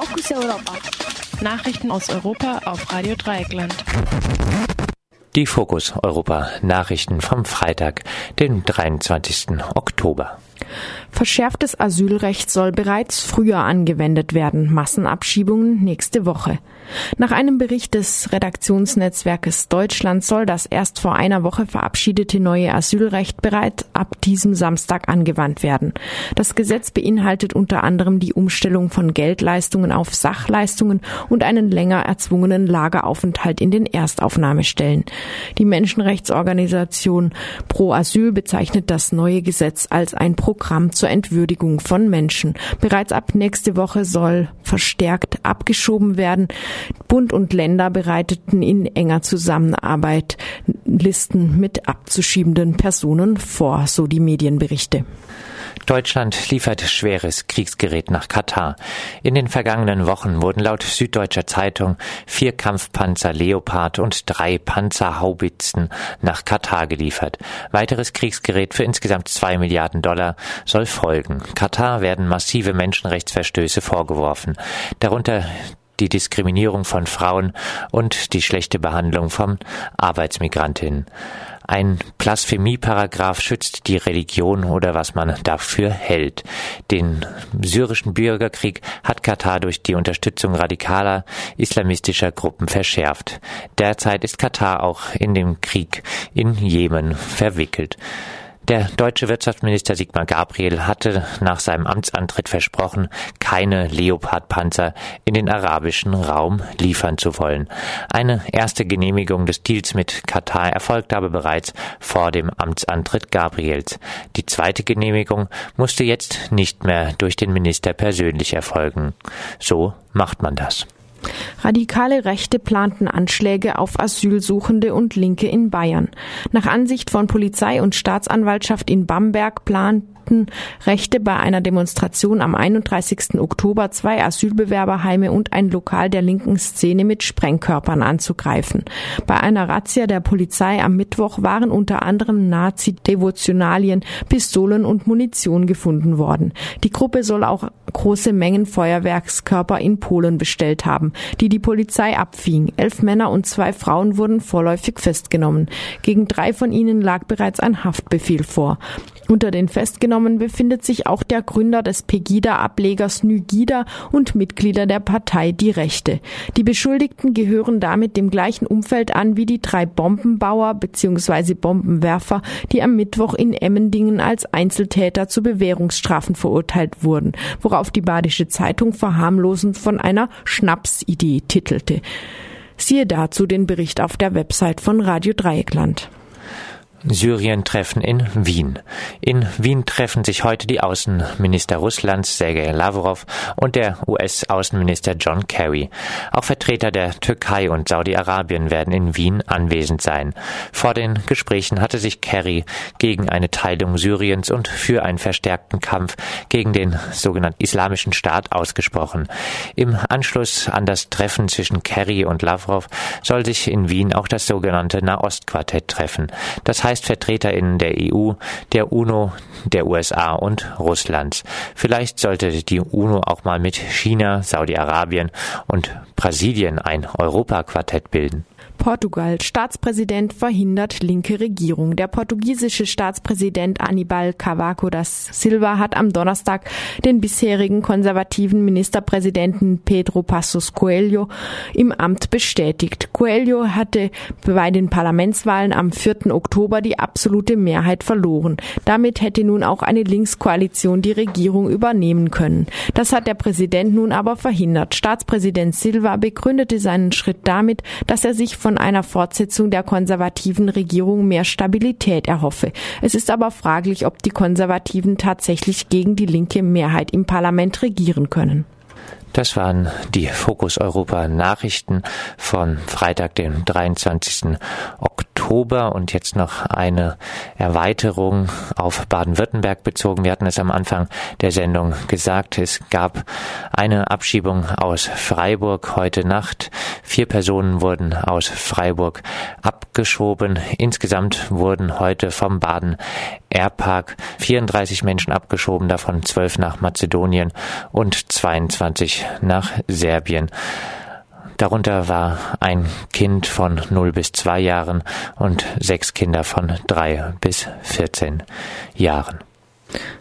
Fokus Europa. Nachrichten aus Europa auf Radio Dreieckland. Die Fokus Europa Nachrichten vom Freitag, den 23. Oktober. Verschärftes Asylrecht soll bereits früher angewendet werden. Massenabschiebungen nächste Woche. Nach einem Bericht des Redaktionsnetzwerkes Deutschland soll das erst vor einer Woche verabschiedete neue Asylrecht bereits ab diesem Samstag angewandt werden. Das Gesetz beinhaltet unter anderem die Umstellung von Geldleistungen auf Sachleistungen und einen länger erzwungenen Lageraufenthalt in den Erstaufnahmestellen. Die Menschenrechtsorganisation Pro Asyl bezeichnet das neue Gesetz als ein Programm zur Entwürdigung von Menschen. Bereits ab nächste Woche soll verstärkt abgeschoben werden. Bund und Länder bereiteten in enger Zusammenarbeit Listen mit abzuschiebenden Personen vor, so die Medienberichte. Deutschland liefert schweres Kriegsgerät nach Katar. In den vergangenen Wochen wurden laut Süddeutscher Zeitung vier Kampfpanzer Leopard und drei Panzerhaubitzen nach Katar geliefert. Weiteres Kriegsgerät für insgesamt zwei Milliarden Dollar soll folgen. Katar werden massive Menschenrechtsverstöße vorgeworfen, darunter die Diskriminierung von Frauen und die schlechte Behandlung von Arbeitsmigrantinnen. Ein Blasphemieparagraph schützt die Religion oder was man dafür hält. Den syrischen Bürgerkrieg hat Katar durch die Unterstützung radikaler islamistischer Gruppen verschärft. Derzeit ist Katar auch in dem Krieg in Jemen verwickelt. Der deutsche Wirtschaftsminister Sigmar Gabriel hatte nach seinem Amtsantritt versprochen, keine Leopardpanzer in den arabischen Raum liefern zu wollen. Eine erste Genehmigung des Deals mit Katar erfolgte aber bereits vor dem Amtsantritt Gabriels. Die zweite Genehmigung musste jetzt nicht mehr durch den Minister persönlich erfolgen. So macht man das. Radikale Rechte planten Anschläge auf Asylsuchende und Linke in Bayern. Nach Ansicht von Polizei und Staatsanwaltschaft in Bamberg planten Rechte bei einer Demonstration am 31. Oktober zwei Asylbewerberheime und ein Lokal der linken Szene mit Sprengkörpern anzugreifen. Bei einer Razzia der Polizei am Mittwoch waren unter anderem Nazi-Devotionalien, Pistolen und Munition gefunden worden. Die Gruppe soll auch große Mengen Feuerwerkskörper in Polen bestellt haben, die die Polizei abfing. Elf Männer und zwei Frauen wurden vorläufig festgenommen. Gegen drei von ihnen lag bereits ein Haftbefehl vor. Unter den Festgenommenen befindet sich auch der Gründer des Pegida-Ablegers Nygida und Mitglieder der Partei Die Rechte. Die Beschuldigten gehören damit dem gleichen Umfeld an wie die drei Bombenbauer bzw. Bombenwerfer, die am Mittwoch in Emmendingen als Einzeltäter zu Bewährungsstrafen verurteilt wurden, worauf die Badische Zeitung verharmlosend von einer Schnapsidee titelte. Siehe dazu den Bericht auf der Website von Radio Dreieckland. Syrien-Treffen in Wien. In Wien treffen sich heute die Außenminister Russlands Sergei Lavrov und der US-Außenminister John Kerry. Auch Vertreter der Türkei und Saudi-Arabien werden in Wien anwesend sein. Vor den Gesprächen hatte sich Kerry gegen eine Teilung Syriens und für einen verstärkten Kampf gegen den sogenannten Islamischen Staat ausgesprochen. Im Anschluss an das Treffen zwischen Kerry und Lavrov soll sich in Wien auch das sogenannte Nahostquartett treffen. Das heißt VertreterInnen der EU, der UNO, der USA und Russlands. Vielleicht sollte die UNO auch mal mit China, Saudi-Arabien und Brasilien ein Europaquartett bilden. Portugal. Staatspräsident verhindert linke Regierung. Der portugiesische Staatspräsident Anibal Cavaco das Silva hat am Donnerstag den bisherigen konservativen Ministerpräsidenten Pedro Passos Coelho im Amt bestätigt. Coelho hatte bei den Parlamentswahlen am 4. Oktober die absolute Mehrheit verloren. Damit hätte nun auch eine Linkskoalition die Regierung übernehmen können. Das hat der Präsident nun aber verhindert. Staatspräsident Silva begründete seinen Schritt damit, dass er sich von von einer Fortsetzung der konservativen Regierung mehr Stabilität erhoffe. Es ist aber fraglich, ob die Konservativen tatsächlich gegen die linke Mehrheit im Parlament regieren können. Das waren die Fokus Europa Nachrichten von Freitag, dem 23. Oktober. Oktober und jetzt noch eine Erweiterung auf Baden-Württemberg bezogen. Wir hatten es am Anfang der Sendung gesagt, es gab eine Abschiebung aus Freiburg heute Nacht. Vier Personen wurden aus Freiburg abgeschoben. Insgesamt wurden heute vom Baden Airpark 34 Menschen abgeschoben, davon 12 nach Mazedonien und 22 nach Serbien. Darunter war ein Kind von 0 bis 2 Jahren und sechs Kinder von 3 bis 14 Jahren.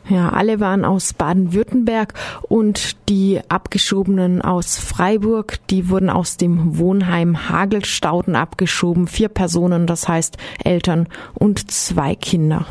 Ja, alle waren aus Baden-Württemberg und die Abgeschobenen aus Freiburg, die wurden aus dem Wohnheim Hagelstauden abgeschoben. Vier Personen, das heißt Eltern und zwei Kinder.